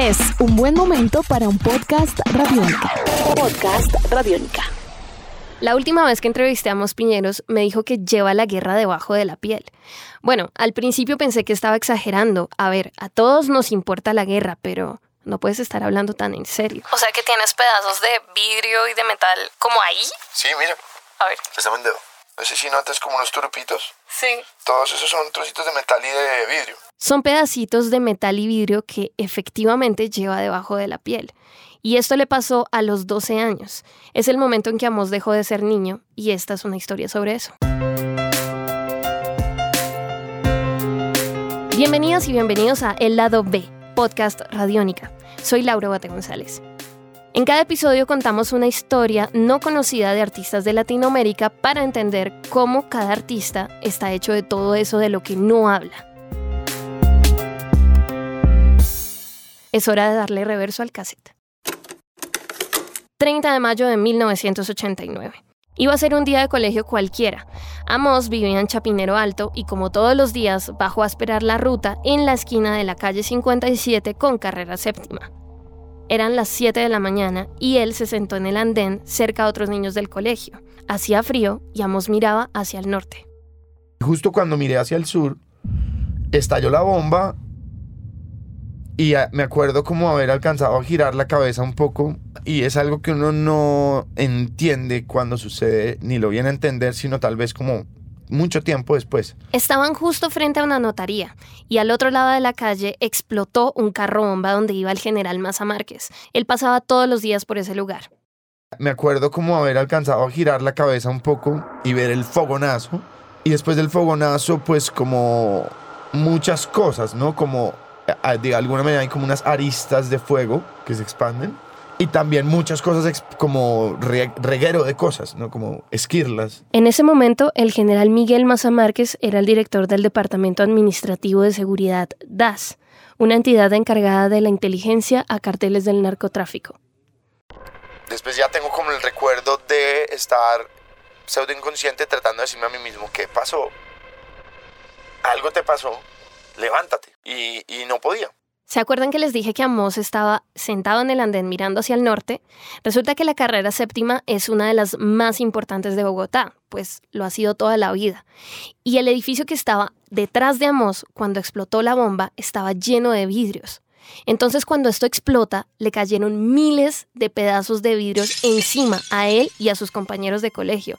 Es un buen momento para un podcast radiónica. Podcast radiónica. La última vez que entrevisté a Mos Piñeros me dijo que lleva la guerra debajo de la piel. Bueno, al principio pensé que estaba exagerando. A ver, a todos nos importa la guerra, pero no puedes estar hablando tan en serio. O sea que tienes pedazos de vidrio y de metal como ahí. Sí, mira. A ver. Préstame el dedo. No sé si notas como unos turpitos. Sí. Todos esos son trocitos de metal y de vidrio. Son pedacitos de metal y vidrio que efectivamente lleva debajo de la piel. Y esto le pasó a los 12 años. Es el momento en que Amos dejó de ser niño y esta es una historia sobre eso. Bienvenidas y bienvenidos a El Lado B, podcast Radiónica. Soy Laura Bate González. En cada episodio contamos una historia no conocida de artistas de Latinoamérica para entender cómo cada artista está hecho de todo eso de lo que no habla. Es hora de darle reverso al cassette. 30 de mayo de 1989. Iba a ser un día de colegio cualquiera. Amos vivía en Chapinero Alto y como todos los días bajó a esperar la ruta en la esquina de la calle 57 con carrera séptima. Eran las 7 de la mañana y él se sentó en el andén cerca a otros niños del colegio. Hacía frío y Amos miraba hacia el norte. Justo cuando miré hacia el sur, estalló la bomba y ah, me acuerdo como haber alcanzado a girar la cabeza un poco y es algo que uno no entiende cuando sucede, ni lo viene a entender, sino tal vez como mucho tiempo después. Estaban justo frente a una notaría y al otro lado de la calle explotó un carro bomba donde iba el general Maza Márquez. Él pasaba todos los días por ese lugar. Me acuerdo como haber alcanzado a girar la cabeza un poco y ver el fogonazo. Y después del fogonazo, pues como muchas cosas, ¿no? Como de alguna manera hay como unas aristas de fuego que se expanden y también muchas cosas como reguero de cosas, ¿no? Como esquirlas. En ese momento, el general Miguel Maza Márquez era el director del Departamento Administrativo de Seguridad DAS, una entidad encargada de la inteligencia a carteles del narcotráfico. Después ya tengo como el recuerdo de estar pseudo inconsciente tratando de decirme a mí mismo, ¿qué pasó? Algo te pasó, levántate. Y, y no podía. ¿Se acuerdan que les dije que Amos estaba sentado en el andén mirando hacia el norte? Resulta que la carrera séptima es una de las más importantes de Bogotá, pues lo ha sido toda la vida. Y el edificio que estaba detrás de Amos cuando explotó la bomba estaba lleno de vidrios. Entonces cuando esto explota, le cayeron miles de pedazos de vidrios encima a él y a sus compañeros de colegio.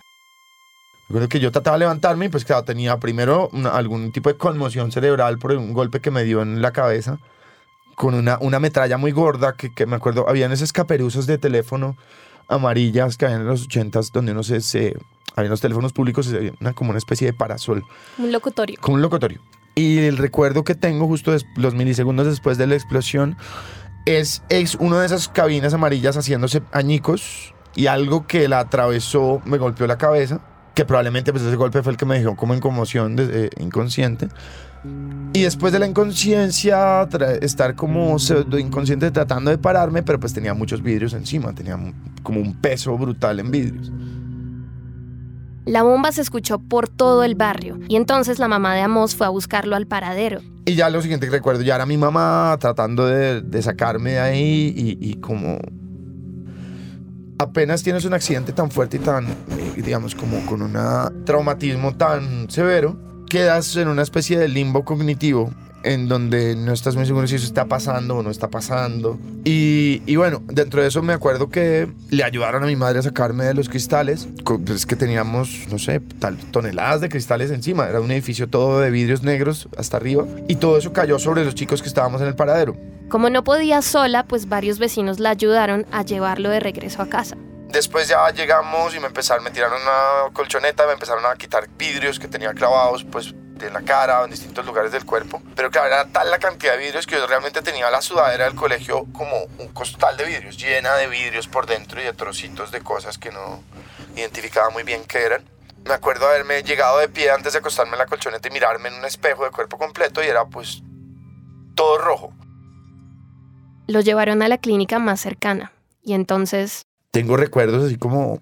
Recuerdo que yo trataba de levantarme y pues tenía primero algún tipo de conmoción cerebral por un golpe que me dio en la cabeza con una, una metralla muy gorda que, que me acuerdo, habían esos caperuzos de teléfono amarillas que habían en los ochentas donde uno se, se había los teléfonos públicos y una, como una especie de parasol. Un locutorio. Como un locutorio. Y el recuerdo que tengo justo los milisegundos después de la explosión es, es una de esas cabinas amarillas haciéndose añicos y algo que la atravesó me golpeó la cabeza, que probablemente pues ese golpe fue el que me dejó como en conmoción de, eh, inconsciente. Y después de la inconsciencia, estar como pseudo inconsciente tratando de pararme, pero pues tenía muchos vidrios encima, tenía como un peso brutal en vidrios. La bomba se escuchó por todo el barrio y entonces la mamá de Amos fue a buscarlo al paradero. Y ya lo siguiente que recuerdo, ya era mi mamá tratando de, sacarme de ahí y, y, como apenas tienes un accidente tan fuerte y tan, eh, digamos, como con un traumatismo tan severo, quedas en una especie de limbo cognitivo en donde no estás muy seguro si eso está pasando o no está pasando. Y, y, bueno, dentro de eso me acuerdo que le ayudaron a mi madre a sacarme de los cristales, pues que teníamos, no sé, tal, toneladas de cristales encima. Era un edificio todo de vidrios negros hasta arriba y todo eso cayó sobre los chicos que estábamos en el paradero. Como no podía sola, pues varios vecinos la ayudaron a llevarlo de regreso a casa. Después ya llegamos y me empezaron, me tiraron una colchoneta, me empezaron a quitar vidrios que tenía clavados, pues de la cara o en distintos lugares del cuerpo. Pero claro, era tal la cantidad de vidrios que yo realmente tenía la sudadera del colegio como un costal de vidrios, llena de vidrios por dentro y de trocitos de cosas que no identificaba muy bien qué eran. Me acuerdo haberme llegado de pie antes de acostarme en la colchoneta y mirarme en un espejo de cuerpo completo y era pues todo rojo. Lo llevaron a la clínica más cercana y entonces tengo recuerdos así como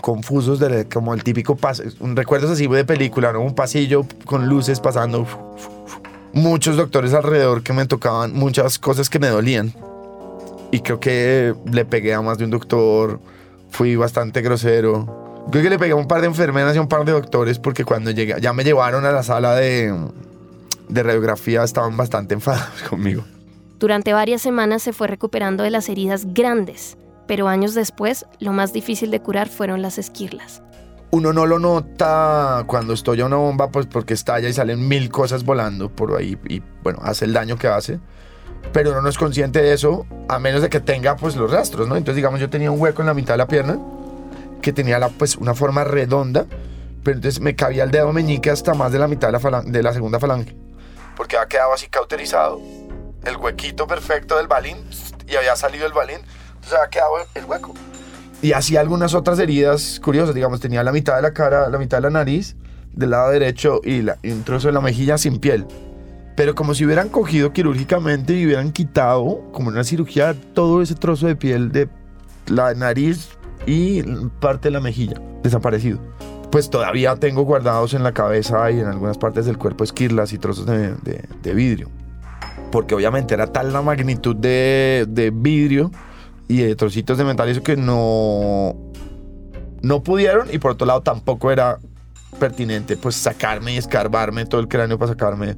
confusos de como el típico paso, recuerdos así de película, ¿no? Un pasillo con luces pasando. Muchos doctores alrededor que me tocaban muchas cosas que me dolían. y creo que le pegué a más de un doctor, fui bastante grosero. Creo que le pegué a un par de enfermeras y a un par de doctores porque cuando llegué, ya me llevaron a la sala de, de radiografía estaban bastante enfadados conmigo. Durante varias semanas se fue recuperando de las heridas grandes, pero años después lo más difícil de curar fueron las esquirlas. Uno no lo nota cuando estoy a una bomba pues porque estalla y salen mil cosas volando por ahí y bueno, hace el daño que hace. Pero uno no es consciente de eso a menos de que tenga pues los rastros, ¿no? Entonces digamos yo tenía un hueco en la mitad de la pierna que tenía la, pues una forma redonda, pero entonces me cabía el dedo meñique hasta más de la mitad de la, segunda falange, porque había quedado así cauterizado, el huequito perfecto del balín, y había salido el balín, entonces había quedado el hueco. Y así algunas otras heridas curiosas, digamos, tenía la mitad de la cara, la mitad de la nariz, del lado derecho y, la, un trozo de la mejilla sin piel. Pero como si hubieran cogido quirúrgicamente y hubieran quitado, como una cirugía, todo ese trozo de piel de la nariz y parte de la mejilla, desaparecido. Pues todavía tengo guardados en la cabeza y en algunas partes del cuerpo esquirlas y trozos de, vidrio. Porque obviamente era tal la magnitud de, de vidrio y de trocitos de metal eso que no, no pudieron y por otro lado tampoco era pertinente pues sacarme y escarbarme todo el cráneo para sacarme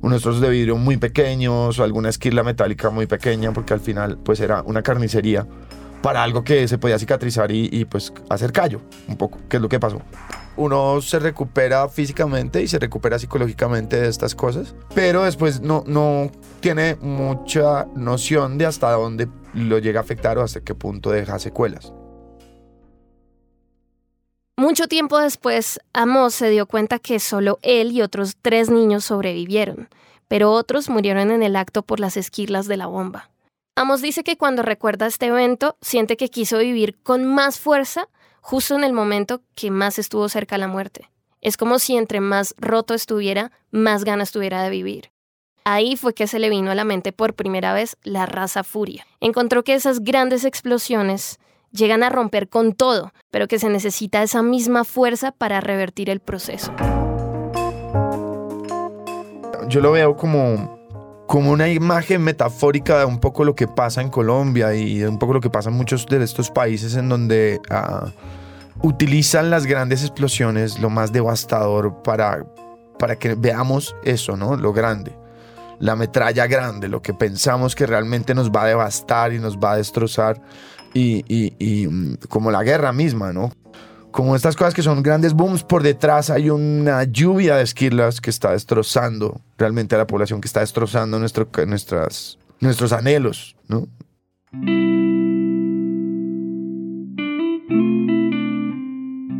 unos trozos de vidrio muy pequeños o alguna esquirla metálica muy pequeña porque al final pues era una carnicería para algo que se podía cicatrizar y, pues hacer callo un poco, que es lo que pasó. Uno se recupera físicamente y se recupera psicológicamente de estas cosas, pero después no, no tiene mucha noción de hasta dónde lo llega a afectar o hasta qué punto deja secuelas. Mucho tiempo después, Amos se dio cuenta que solo él y otros tres niños sobrevivieron, pero otros murieron en el acto por las esquirlas de la bomba. Amos dice que cuando recuerda este evento, siente que quiso vivir con más fuerza justo en el momento que más estuvo cerca a la muerte. Es como si entre más roto estuviera, más ganas tuviera de vivir. Ahí fue que se le vino a la mente por primera vez la raza furia. Encontró que esas grandes explosiones llegan a romper con todo, pero que se necesita esa misma fuerza para revertir el proceso. Yo lo veo como como una imagen metafórica de un poco lo que pasa en Colombia y de un poco lo que pasa en muchos de estos países en donde ah, utilizan las grandes explosiones, lo más devastador, para, para que veamos eso, ¿no? Lo grande. La metralla grande, lo que pensamos que realmente nos va a devastar y nos va a destrozar. Y, y mm, como la guerra misma, ¿no? Como estas cosas que son grandes booms, por detrás hay una lluvia de esquirlas que está destrozando realmente a la población, que está destrozando nuestros anhelos, ¿no?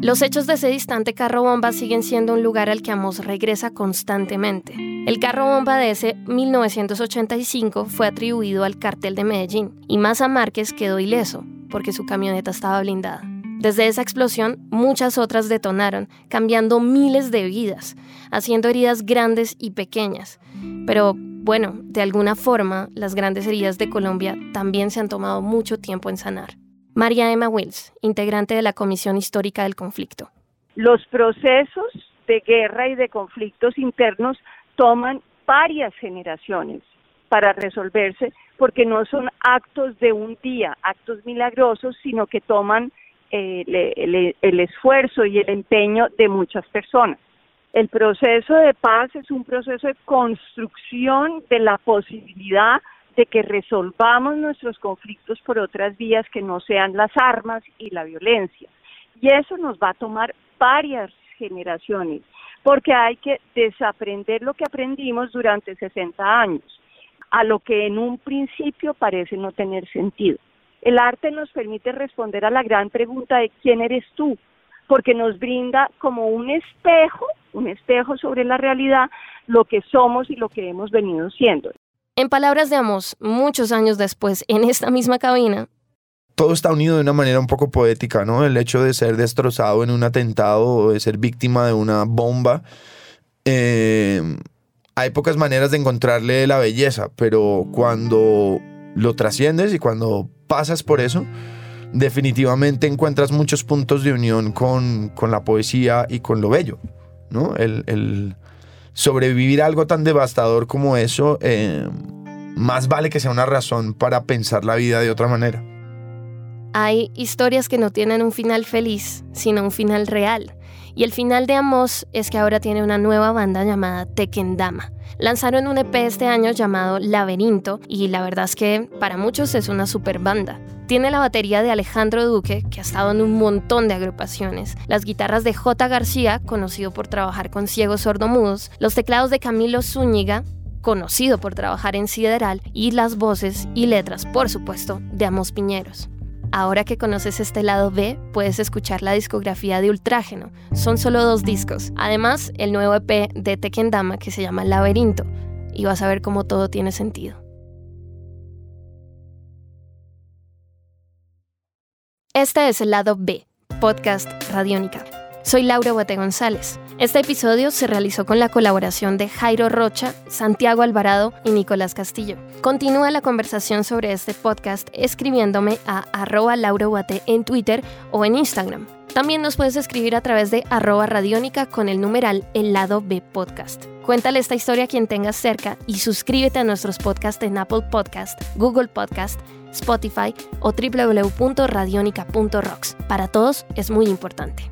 Los hechos de ese distante carro bomba siguen siendo un lugar al que Amos regresa constantemente. El carro bomba de ese 1985 fue atribuido al cartel de Medellín y Maza Márquez quedó ileso porque su camioneta estaba blindada. Desde esa explosión, muchas otras detonaron, cambiando miles de vidas, haciendo heridas grandes y pequeñas. Pero bueno, de alguna forma, las grandes heridas de Colombia también se han tomado mucho tiempo en sanar. María Emma Wills, integrante de la Comisión Histórica del Conflicto. Los procesos de guerra y de conflictos internos toman varias generaciones para resolverse porque no son actos de un día, actos milagrosos, sino que toman el, el, esfuerzo y el empeño de muchas personas. El proceso de paz es un proceso de construcción de la posibilidad de que resolvamos nuestros conflictos por otras vías que no sean las armas y la violencia. Y eso nos va a tomar varias generaciones, porque hay que desaprender lo que aprendimos durante 60 años, a lo que en un principio parece no tener sentido. El arte nos permite responder a la gran pregunta de quién eres tú, porque nos brinda como un espejo, un espejo sobre la realidad, lo que somos y lo que hemos venido siendo. En palabras de Amos, muchos años después, en esta misma cabina, todo está unido de una manera un poco poética, ¿no? El hecho de ser destrozado en un atentado o de ser víctima de una bomba. Eh, hay pocas maneras de encontrarle la belleza, pero cuando lo trasciendes y cuando pasas por eso, definitivamente encuentras muchos puntos de unión con, la poesía y con lo bello, ¿no? El, sobrevivir a algo tan devastador como eso, eh, más vale que sea una razón para pensar la vida de otra manera. Hay historias que no tienen un final feliz, sino un final real. Y el final de Amos es que ahora tiene una nueva banda llamada Tekendama. Lanzaron un EP este año llamado Laberinto y la verdad es que para muchos es una super banda. Tiene la batería de Alejandro Duque, que ha estado en un montón de agrupaciones, las guitarras de J. García, conocido por trabajar con ciegos sordomudos, los teclados de Camilo Zúñiga, conocido por trabajar en Sideral, y las voces y letras, por supuesto, de Amos Piñeros. Ahora que conoces este lado B, puedes escuchar la discografía de Ultrágeno. Son solo dos discos. Además, el nuevo EP de Tekendama que se llama Laberinto. Y vas a ver cómo todo tiene sentido. Este es el lado B, podcast Radiónica. Soy Laura Bote González. Este episodio se realizó con la colaboración de Jairo Rocha, Santiago Alvarado y Nicolás Castillo. Continúa la conversación sobre este podcast escribiéndome a arroba en Twitter o en Instagram. También nos puedes escribir a través de arroba radiónica con el numeral El lado B podcast. Cuéntale esta historia a quien tengas cerca y suscríbete a nuestros podcasts en Apple Podcast, Google Podcast, Spotify o www.radionica.rocks. Para todos es muy importante.